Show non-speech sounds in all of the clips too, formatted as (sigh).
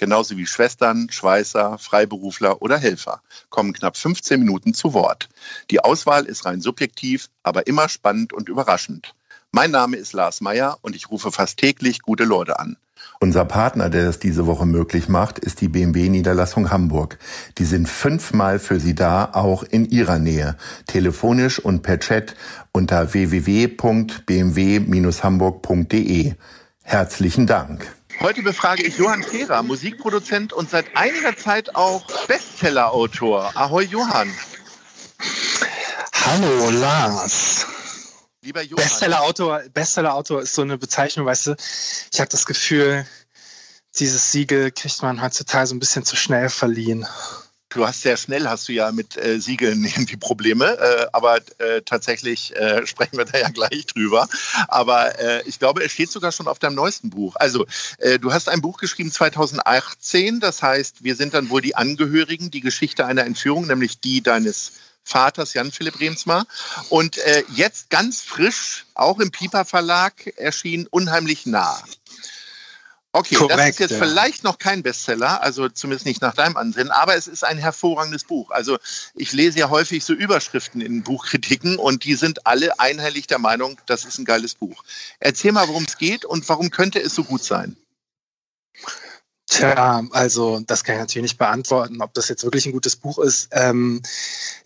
genauso wie Schwestern, Schweißer, Freiberufler oder Helfer, kommen knapp 15 Minuten zu Wort. Die Auswahl ist rein subjektiv, aber immer spannend und überraschend. Mein Name ist Lars Meyer und ich rufe fast täglich gute Leute an. Unser Partner, der das diese Woche möglich macht, ist die BMW Niederlassung Hamburg. Die sind fünfmal für Sie da, auch in Ihrer Nähe. Telefonisch und per Chat unter www.bmw-hamburg.de. Herzlichen Dank. Heute befrage ich Johann Kehrer, Musikproduzent und seit einiger Zeit auch Bestsellerautor. Ahoi Johann. Hallo Lars. Lieber Johann. Bestsellerautor, Bestsellerautor ist so eine Bezeichnung, weißt du, ich habe das Gefühl, dieses Siegel kriegt man heutzutage so ein bisschen zu schnell verliehen. Du hast sehr schnell, hast du ja mit äh, Siegeln (laughs) irgendwie Probleme, äh, aber äh, tatsächlich äh, (laughs) sprechen wir da ja gleich drüber. Aber äh, ich glaube, es steht sogar schon auf deinem neuesten Buch. Also, äh, du hast ein Buch geschrieben 2018, das heißt, wir sind dann wohl die Angehörigen, die Geschichte einer Entführung, nämlich die deines Vaters Jan-Philipp Remsmar. Und äh, jetzt ganz frisch, auch im Piper Verlag, erschien Unheimlich nah. Okay, Korrekt, das ist jetzt ja. vielleicht noch kein Bestseller, also zumindest nicht nach deinem Ansinnen, aber es ist ein hervorragendes Buch. Also ich lese ja häufig so Überschriften in Buchkritiken und die sind alle einhellig der Meinung, das ist ein geiles Buch. Erzähl mal, worum es geht und warum könnte es so gut sein? Tja, also das kann ich natürlich nicht beantworten, ob das jetzt wirklich ein gutes Buch ist. Ähm,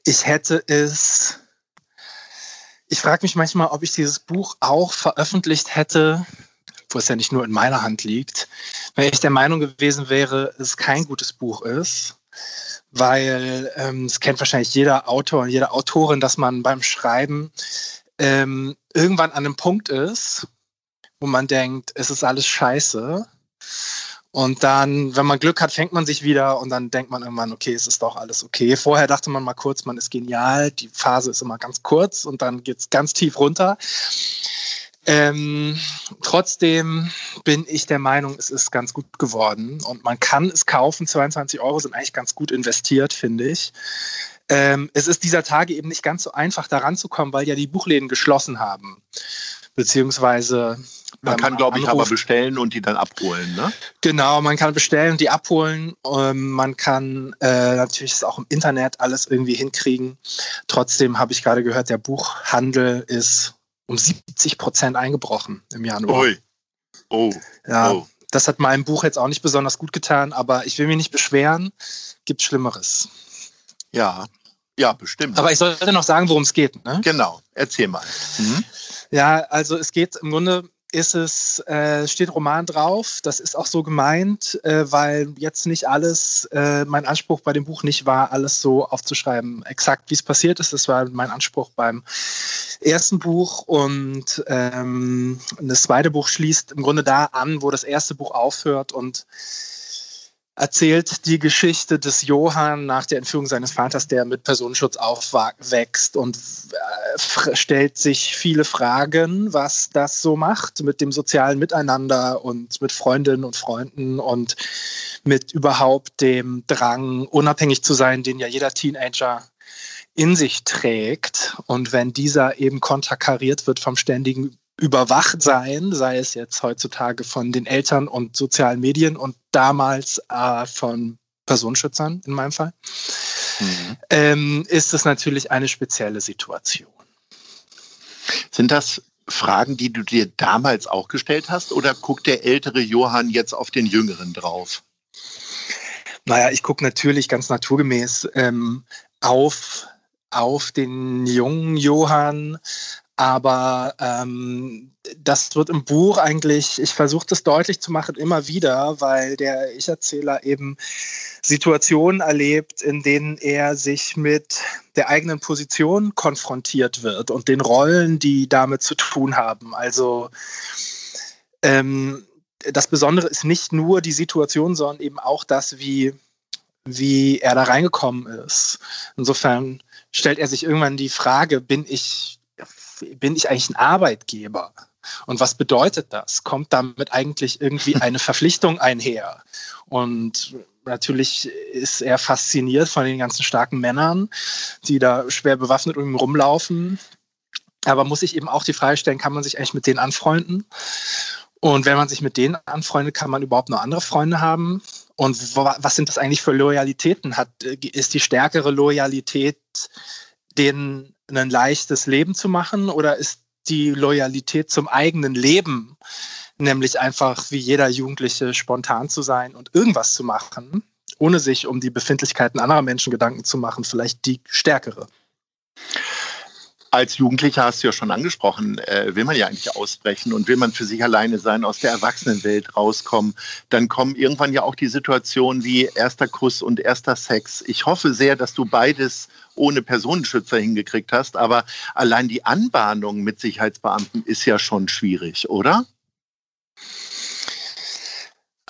ich hätte es, ich frage mich manchmal, ob ich dieses Buch auch veröffentlicht hätte, wo es ja nicht nur in meiner Hand liegt, wenn ich der Meinung gewesen wäre, es kein gutes Buch ist, weil ähm, es kennt wahrscheinlich jeder Autor und jede Autorin, dass man beim Schreiben ähm, irgendwann an einem Punkt ist, wo man denkt, es ist alles scheiße. Und dann, wenn man Glück hat, fängt man sich wieder und dann denkt man irgendwann, okay, es ist doch alles okay. Vorher dachte man mal kurz, man ist genial, die Phase ist immer ganz kurz und dann geht es ganz tief runter. Ähm, trotzdem bin ich der Meinung, es ist ganz gut geworden und man kann es kaufen. 22 Euro sind eigentlich ganz gut investiert, finde ich. Ähm, es ist dieser Tage eben nicht ganz so einfach, da ranzukommen, weil ja die Buchläden geschlossen haben. Beziehungsweise. Man kann, glaube ich, aber bestellen und die dann abholen, ne? Genau, man kann bestellen und die abholen. Ähm, man kann äh, natürlich auch im Internet alles irgendwie hinkriegen. Trotzdem habe ich gerade gehört, der Buchhandel ist um 70 Prozent eingebrochen im Januar. Ui. Oh. Ja, oh. das hat meinem Buch jetzt auch nicht besonders gut getan, aber ich will mich nicht beschweren. Gibt Schlimmeres. Ja, ja, bestimmt. Aber ich sollte noch sagen, worum es geht. Ne? Genau, erzähl mal. Mhm. Ja, also es geht im Grunde ist es, äh, steht Roman drauf. Das ist auch so gemeint, äh, weil jetzt nicht alles, äh, mein Anspruch bei dem Buch nicht war, alles so aufzuschreiben, exakt wie es passiert ist. Das war mein Anspruch beim ersten Buch und ähm, das zweite Buch schließt im Grunde da an, wo das erste Buch aufhört und erzählt die Geschichte des Johann nach der Entführung seines Vaters, der mit Personenschutz aufwächst und äh, stellt sich viele Fragen, was das so macht mit dem sozialen Miteinander und mit Freundinnen und Freunden und mit überhaupt dem Drang, unabhängig zu sein, den ja jeder Teenager in sich trägt. Und wenn dieser eben konterkariert wird vom ständigen überwacht sein, sei es jetzt heutzutage von den Eltern und sozialen Medien und damals äh, von Personenschützern in meinem Fall, mhm. ähm, ist es natürlich eine spezielle Situation. Sind das Fragen, die du dir damals auch gestellt hast, oder guckt der ältere Johann jetzt auf den jüngeren drauf? Naja, ich gucke natürlich ganz naturgemäß ähm, auf, auf den jungen Johann, aber ähm, das wird im Buch eigentlich, ich versuche das deutlich zu machen, immer wieder, weil der Ich-Erzähler eben Situationen erlebt, in denen er sich mit der eigenen Position konfrontiert wird und den Rollen, die damit zu tun haben. Also ähm, das Besondere ist nicht nur die Situation, sondern eben auch das, wie, wie er da reingekommen ist. Insofern stellt er sich irgendwann die Frage, bin ich, bin ich eigentlich ein Arbeitgeber? Und was bedeutet das? Kommt damit eigentlich irgendwie (laughs) eine Verpflichtung einher? Und natürlich ist er fasziniert von den ganzen starken Männern, die da schwer bewaffnet um ihn rumlaufen. Aber muss sich eben auch die Frage stellen, kann man sich eigentlich mit denen anfreunden? Und wenn man sich mit denen anfreundet, kann man überhaupt noch andere Freunde haben? Und was sind das eigentlich für Loyalitäten? Hat, ist die stärkere Loyalität, denen ein leichtes Leben zu machen? Oder ist die Loyalität zum eigenen Leben, nämlich einfach wie jeder Jugendliche spontan zu sein und irgendwas zu machen, ohne sich um die Befindlichkeiten anderer Menschen Gedanken zu machen, vielleicht die stärkere? Als Jugendlicher hast du ja schon angesprochen, äh, will man ja eigentlich ausbrechen und will man für sich alleine sein, aus der Erwachsenenwelt rauskommen, dann kommen irgendwann ja auch die Situationen wie erster Kuss und erster Sex. Ich hoffe sehr, dass du beides ohne Personenschützer hingekriegt hast, aber allein die Anbahnung mit Sicherheitsbeamten ist ja schon schwierig, oder?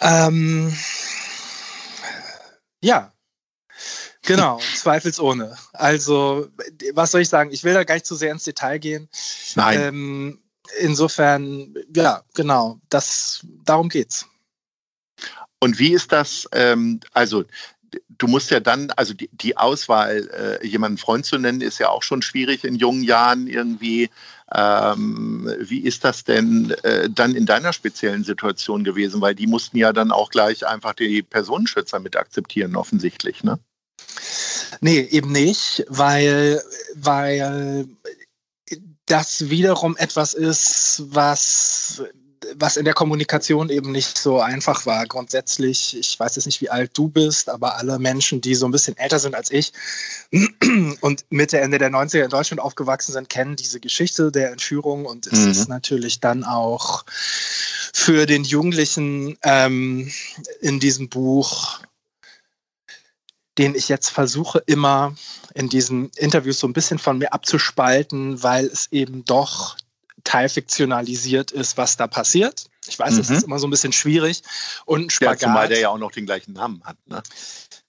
Ähm, ja, Genau, zweifelsohne. Also, was soll ich sagen? Ich will da gar nicht zu sehr ins Detail gehen. Nein. Ähm, insofern, ja, genau, das, darum geht's. Und wie ist das, ähm, also du musst ja dann, also die, die Auswahl, äh, jemanden Freund zu nennen, ist ja auch schon schwierig in jungen Jahren irgendwie. Ähm, wie ist das denn äh, dann in deiner speziellen Situation gewesen? Weil die mussten ja dann auch gleich einfach die Personenschützer mit akzeptieren, offensichtlich, ne? Nee, eben nicht, weil, weil das wiederum etwas ist, was was in der Kommunikation eben nicht so einfach war. Grundsätzlich, ich weiß jetzt nicht, wie alt du bist, aber alle Menschen, die so ein bisschen älter sind als ich und Mitte, Ende der 90er in Deutschland aufgewachsen sind, kennen diese Geschichte der Entführung und es mhm. ist natürlich dann auch für den Jugendlichen ähm, in diesem Buch den ich jetzt versuche immer in diesen Interviews so ein bisschen von mir abzuspalten, weil es eben doch teilfiktionalisiert ist, was da passiert. Ich weiß, mhm. das ist immer so ein bisschen schwierig. Und ein Spagat. Ja, zumal der ja auch noch den gleichen Namen hat. Ne?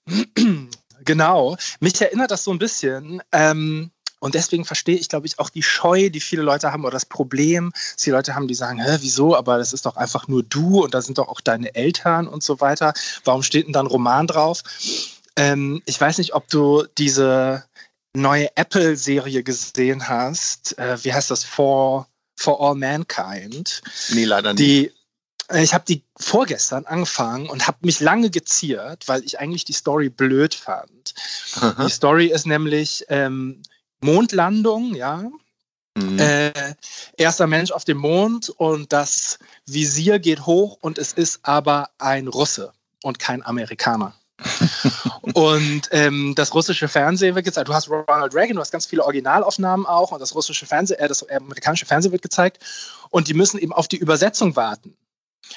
(clears throat) Genau. Mich erinnert das so ein bisschen. Ähm, und deswegen verstehe ich, glaube ich, auch die Scheu, die viele Leute haben oder das Problem, dass die Leute haben, die sagen, Hä, wieso, aber das ist doch einfach nur du und da sind doch auch deine Eltern und so weiter. Warum steht denn dann Roman drauf? Ähm, ich weiß nicht, ob du diese neue Apple-Serie gesehen hast. Äh, wie heißt das? For, For All Mankind. Nee, leider nicht. Die, äh, ich habe die vorgestern angefangen und habe mich lange geziert, weil ich eigentlich die Story blöd fand. Aha. Die Story ist nämlich ähm, Mondlandung, ja. Mhm. Äh, erster Mensch auf dem Mond und das Visier geht hoch und es ist aber ein Russe und kein Amerikaner (laughs) und ähm, das russische Fernsehen wird gezeigt. Du hast Ronald Reagan, du hast ganz viele Originalaufnahmen auch und das russische Fernsehen, äh, das amerikanische Fernsehen wird gezeigt und die müssen eben auf die Übersetzung warten.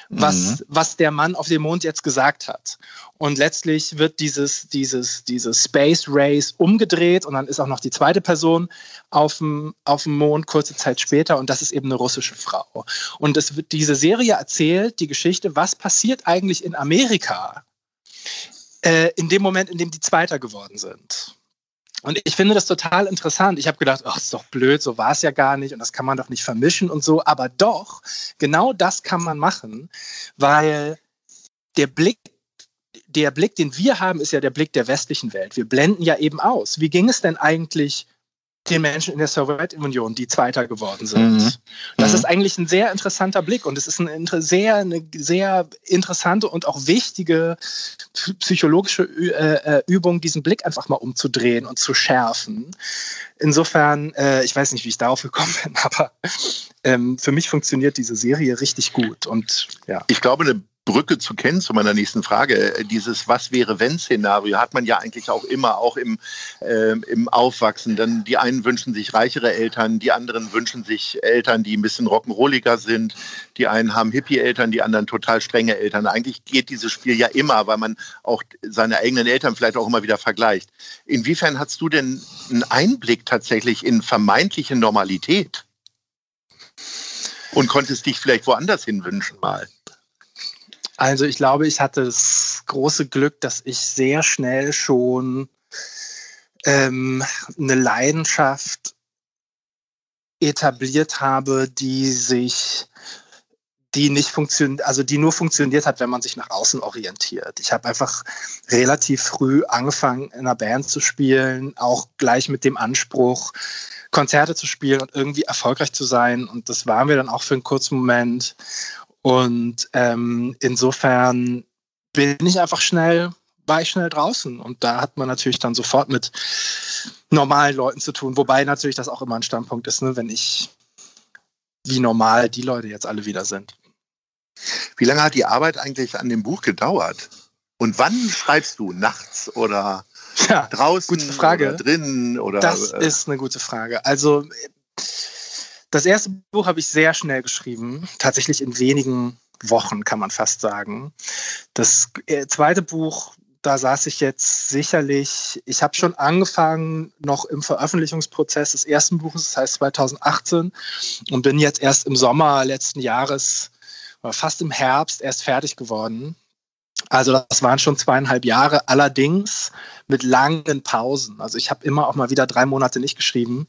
Was, mhm. was der Mann auf dem Mond jetzt gesagt hat. Und letztlich wird dieses, dieses, dieses Space Race umgedreht und dann ist auch noch die zweite Person auf dem, auf dem Mond kurze Zeit später und das ist eben eine russische Frau. Und es wird, diese Serie erzählt die Geschichte, was passiert eigentlich in Amerika, äh, in dem Moment, in dem die Zweiter geworden sind. Und ich finde das total interessant. Ich habe gedacht, ach, ist doch blöd, so war es ja gar nicht und das kann man doch nicht vermischen und so. Aber doch, genau das kann man machen, weil der Blick, der Blick, den wir haben, ist ja der Blick der westlichen Welt. Wir blenden ja eben aus. Wie ging es denn eigentlich den Menschen in der Sowjetunion, die Zweiter geworden sind. Mhm. Das ist mhm. eigentlich ein sehr interessanter Blick und es ist eine sehr, eine sehr interessante und auch wichtige psychologische äh, äh, Übung, diesen Blick einfach mal umzudrehen und zu schärfen. Insofern, äh, ich weiß nicht, wie ich darauf gekommen bin, (laughs) aber ähm, für mich funktioniert diese Serie richtig gut und ja. Ich glaube, eine Brücke zu kennen zu meiner nächsten Frage. Dieses Was wäre wenn Szenario hat man ja eigentlich auch immer, auch im, äh, im Aufwachsen. Dann die einen wünschen sich reichere Eltern, die anderen wünschen sich Eltern, die ein bisschen rock'n'rolliger sind. Die einen haben Hippie-Eltern, die anderen total strenge Eltern. Eigentlich geht dieses Spiel ja immer, weil man auch seine eigenen Eltern vielleicht auch immer wieder vergleicht. Inwiefern hast du denn einen Einblick tatsächlich in vermeintliche Normalität? Und konntest dich vielleicht woanders hin wünschen mal? Also ich glaube, ich hatte das große Glück, dass ich sehr schnell schon ähm, eine Leidenschaft etabliert habe, die sich die nicht funktioniert, also die nur funktioniert hat, wenn man sich nach außen orientiert. Ich habe einfach relativ früh angefangen, in einer Band zu spielen, auch gleich mit dem Anspruch, Konzerte zu spielen und irgendwie erfolgreich zu sein. Und das waren wir dann auch für einen kurzen Moment. Und ähm, insofern bin ich einfach schnell, war ich schnell draußen. Und da hat man natürlich dann sofort mit normalen Leuten zu tun, wobei natürlich das auch immer ein Standpunkt ist, ne, wenn ich wie normal die Leute jetzt alle wieder sind. Wie lange hat die Arbeit eigentlich an dem Buch gedauert? Und wann schreibst du? Nachts oder ja, draußen gute Frage. oder drinnen? Oder, das äh, ist eine gute Frage. Also das erste Buch habe ich sehr schnell geschrieben, tatsächlich in wenigen Wochen kann man fast sagen. Das äh, zweite Buch, da saß ich jetzt sicherlich, ich habe schon angefangen noch im Veröffentlichungsprozess des ersten Buches, das heißt 2018, und bin jetzt erst im Sommer letzten Jahres fast im Herbst erst fertig geworden. Also das waren schon zweieinhalb Jahre, allerdings mit langen Pausen. Also ich habe immer auch mal wieder drei Monate nicht geschrieben.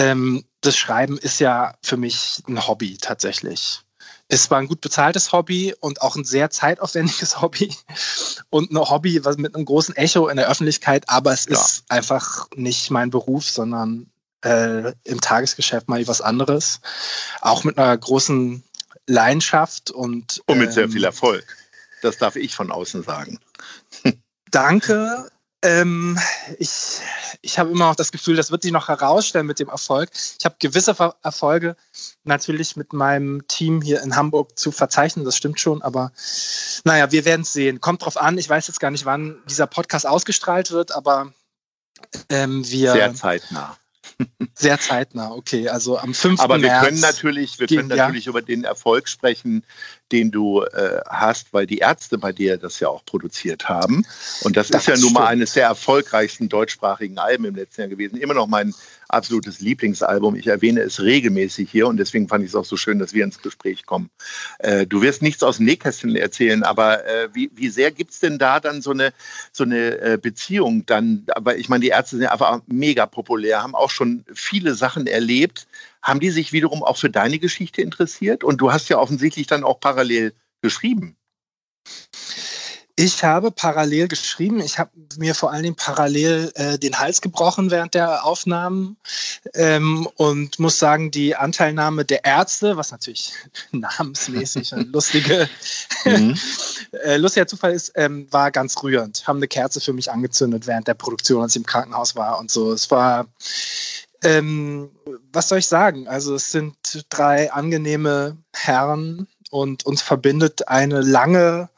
Ähm, das Schreiben ist ja für mich ein Hobby tatsächlich. Es war ein gut bezahltes Hobby und auch ein sehr zeitaufwendiges (laughs) Hobby und ein Hobby was mit einem großen Echo in der Öffentlichkeit, aber es ja. ist einfach nicht mein Beruf, sondern äh, im Tagesgeschäft mal was anderes. Auch mit einer großen Leidenschaft und. Und mit sehr ähm, viel Erfolg. Das darf ich von außen sagen. (laughs) Danke. Ähm, ich ich habe immer auch das Gefühl, das wird sich noch herausstellen mit dem Erfolg. Ich habe gewisse Ver Erfolge natürlich mit meinem Team hier in Hamburg zu verzeichnen, das stimmt schon, aber naja, wir werden es sehen. Kommt drauf an, ich weiß jetzt gar nicht, wann dieser Podcast ausgestrahlt wird, aber ähm, wir. Sehr zeitnah. Sehr zeitnah, okay. Also am 5. Aber wir März können natürlich, wir können natürlich ja. über den Erfolg sprechen, den du äh, hast, weil die Ärzte bei dir das ja auch produziert haben. Und das, das ist ja nun mal eines der erfolgreichsten deutschsprachigen Alben im letzten Jahr gewesen. Immer noch mein absolutes Lieblingsalbum. Ich erwähne es regelmäßig hier und deswegen fand ich es auch so schön, dass wir ins Gespräch kommen. Äh, du wirst nichts aus dem Nähkästchen erzählen, aber äh, wie, wie sehr gibt es denn da dann so eine, so eine äh, Beziehung dann? Aber ich meine, die Ärzte sind einfach mega populär, haben auch schon viele Sachen erlebt. Haben die sich wiederum auch für deine Geschichte interessiert? Und du hast ja offensichtlich dann auch parallel geschrieben. Ich habe parallel geschrieben. Ich habe mir vor allen Dingen parallel äh, den Hals gebrochen während der Aufnahmen ähm, und muss sagen, die Anteilnahme der Ärzte, was natürlich (laughs) namensmäßig ein lustige, (laughs) mhm. (laughs) äh, lustiger Zufall ist, ähm, war ganz rührend. Haben eine Kerze für mich angezündet während der Produktion, als ich im Krankenhaus war und so. Es war ähm, was soll ich sagen? Also es sind drei angenehme Herren und uns verbindet eine lange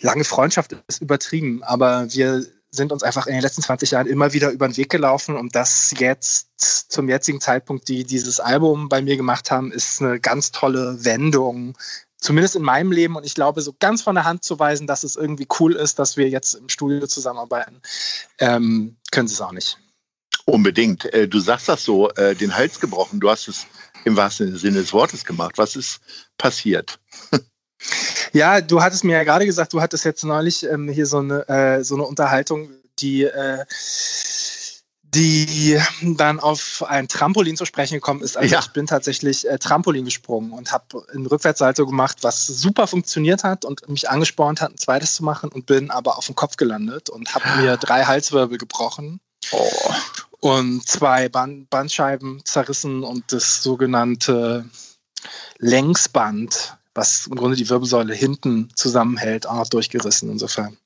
lange Freundschaft ist übertrieben, aber wir sind uns einfach in den letzten 20 Jahren immer wieder über den Weg gelaufen und das jetzt zum jetzigen Zeitpunkt, die dieses Album bei mir gemacht haben, ist eine ganz tolle Wendung, zumindest in meinem Leben und ich glaube, so ganz von der Hand zu weisen, dass es irgendwie cool ist, dass wir jetzt im Studio zusammenarbeiten, ähm, können sie es auch nicht. Unbedingt. Äh, du sagst das so, äh, den Hals gebrochen. Du hast es im wahrsten Sinne des Wortes gemacht. Was ist passiert? (laughs) Ja, du hattest mir ja gerade gesagt, du hattest jetzt neulich ähm, hier so eine, äh, so eine Unterhaltung, die, äh, die dann auf ein Trampolin zu sprechen gekommen ist. Also ja. ich bin tatsächlich äh, Trampolin gesprungen und habe ein Rückwärtssalto gemacht, was super funktioniert hat und mich angespornt hat, ein zweites zu machen und bin aber auf dem Kopf gelandet und habe mir drei Halswirbel gebrochen. Oh. Und zwei Band Bandscheiben zerrissen und das sogenannte Längsband was im Grunde die Wirbelsäule hinten zusammenhält, auch noch durchgerissen insofern.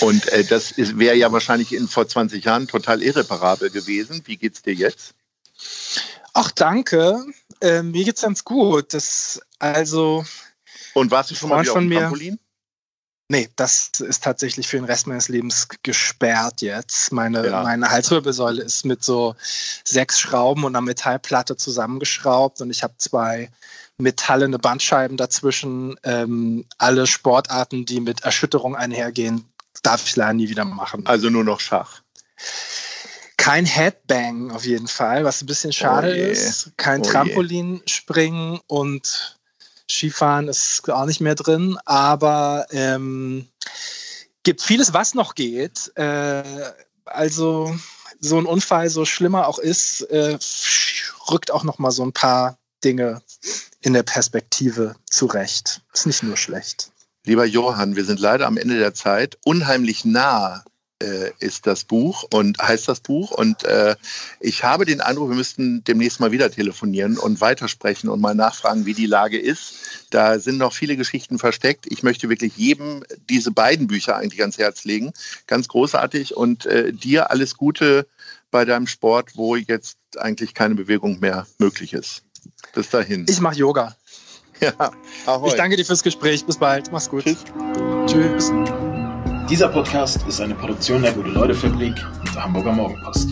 Und äh, das wäre ja wahrscheinlich in vor 20 Jahren total irreparabel gewesen. Wie geht's dir jetzt? Ach, danke. Äh, mir geht's ganz gut. Das, also. Und warst du schon mal wieder auf dem Trampolin? Nee, das ist tatsächlich für den Rest meines Lebens gesperrt jetzt. Meine, ja. meine Halswirbelsäule ist mit so sechs Schrauben und einer Metallplatte zusammengeschraubt und ich habe zwei metallene Bandscheiben dazwischen. Ähm, alle Sportarten, die mit Erschütterung einhergehen, darf ich leider nie wieder machen. Also nur noch Schach. Kein Headbang auf jeden Fall, was ein bisschen schade oh ist. Kein oh Trampolinspringen und Skifahren ist auch nicht mehr drin, aber ähm, gibt vieles, was noch geht. Äh, also so ein Unfall, so schlimmer auch ist, äh, rückt auch noch mal so ein paar Dinge in der Perspektive zurecht. Ist nicht nur schlecht. Lieber Johann, wir sind leider am Ende der Zeit. Unheimlich nah äh, ist das Buch und heißt das Buch. Und äh, ich habe den Eindruck, wir müssten demnächst mal wieder telefonieren und weitersprechen und mal nachfragen, wie die Lage ist. Da sind noch viele Geschichten versteckt. Ich möchte wirklich jedem diese beiden Bücher eigentlich ans Herz legen. Ganz großartig. Und äh, dir alles Gute bei deinem Sport, wo jetzt eigentlich keine Bewegung mehr möglich ist. Bis dahin. Ich mache Yoga. Ja, ahoi. Ich danke dir fürs Gespräch. Bis bald. Mach's gut. Tschüss. Tschüss. Dieser Podcast ist eine Produktion der Gute-Leute-Fabrik und der Hamburger Morgenpost.